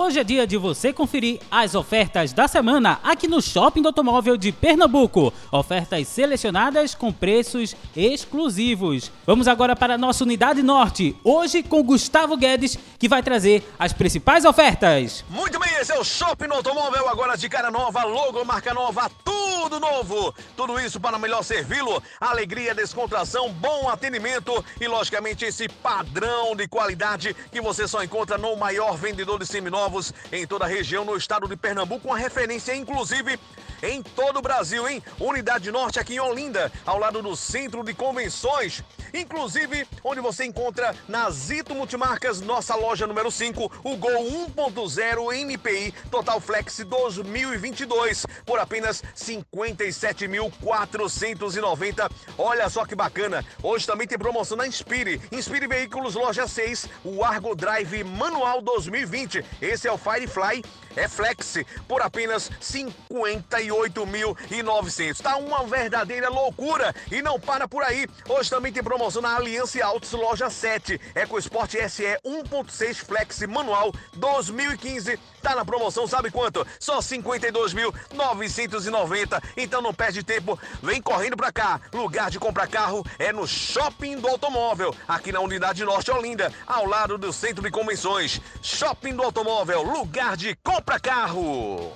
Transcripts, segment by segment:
Hoje é dia de você conferir as ofertas da semana aqui no Shopping do Automóvel de Pernambuco. Ofertas selecionadas com preços exclusivos. Vamos agora para a nossa unidade norte, hoje com Gustavo Guedes, que vai trazer as principais ofertas. Muito bem, esse é o Shopping do Automóvel, agora de cara nova, logo, marca nova, tudo novo. Tudo isso para melhor servi-lo. Alegria, descontração, bom atendimento e, logicamente, esse padrão de qualidade que você só encontra no maior vendedor de seminovos novos em toda a região no estado de Pernambuco, uma referência inclusive em todo o Brasil, hein? Unidade Norte aqui em Olinda, ao lado do Centro de Convenções, inclusive onde você encontra na Zito Multimarcas, nossa loja número 5, o Gol 1.0 MPI Total Flex 2022 por apenas 57.490. Olha só que bacana. Hoje também tem promoção na Inspire. Inspire Veículos Loja 6, o Argo Drive Manual 2020. Esse é o Firefly é Flex por apenas 58.900. Tá uma verdadeira loucura e não para por aí. Hoje também tem promoção na Aliança Autos Loja 7. EcoSport SE 1.6 Flex manual 2015. Tá na promoção, sabe quanto? Só 52.990. Então não perde tempo, vem correndo pra cá. Lugar de comprar carro é no Shopping do Automóvel, aqui na Unidade Norte Olinda, ao lado do Centro de Convenções. Shopping do Automóvel, lugar de compra carro.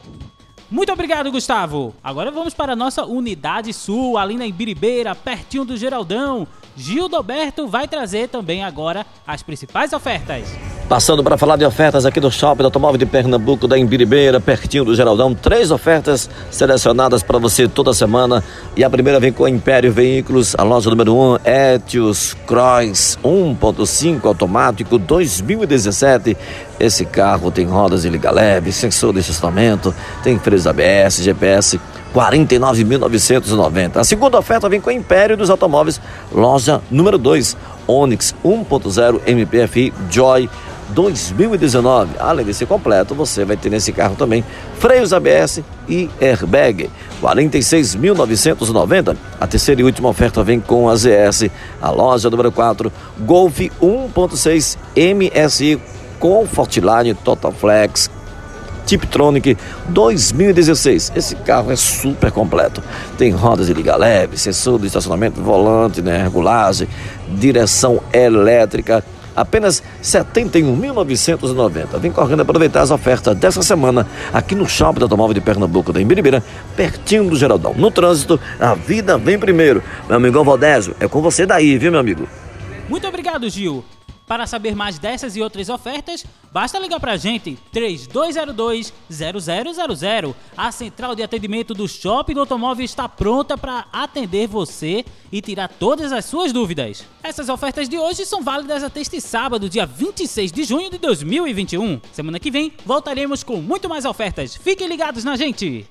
Muito obrigado, Gustavo. Agora vamos para a nossa unidade sul, ali na Ibiribeira, pertinho do Geraldão. Gildoberto vai trazer também agora as principais ofertas. Passando para falar de ofertas aqui do Shopping Automóvel de Pernambuco, da Imbiribeira, pertinho do Geraldão. Três ofertas selecionadas para você toda semana. E a primeira vem com a Império Veículos, a loja número 1, um, Etios Cross 1.5 automático 2017. Esse carro tem rodas de liga leve, sensor de estacionamento, tem freios ABS, GPS 49.990. A segunda oferta vem com a Império dos Automóveis, loja número 2, Onix 1.0 MPFI Joy 2019. Além desse completo, você vai ter nesse carro também freios ABS e airbag. 46.990. A terceira e última oferta vem com a ZS, a loja número 4, Golf 1.6 MSI Comfortline Total Flex Tiptronic 2016. Esse carro é super completo. Tem rodas de liga leve, sensor de estacionamento, volante, né, regulagem, direção elétrica. Apenas 71.990. Vem correndo aproveitar as ofertas dessa semana aqui no Shopping do Automóvel de Pernambuco da Imbiribeira, pertinho do Geraldão. No trânsito, a vida vem primeiro. Meu amigo Valdésio, é com você daí, viu, meu amigo? Muito obrigado, Gil. Para saber mais dessas e outras ofertas, basta ligar para a gente 3202-0000. A central de atendimento do Shopping do Automóvel está pronta para atender você e tirar todas as suas dúvidas. Essas ofertas de hoje são válidas até este sábado, dia 26 de junho de 2021. Semana que vem voltaremos com muito mais ofertas. Fiquem ligados na gente!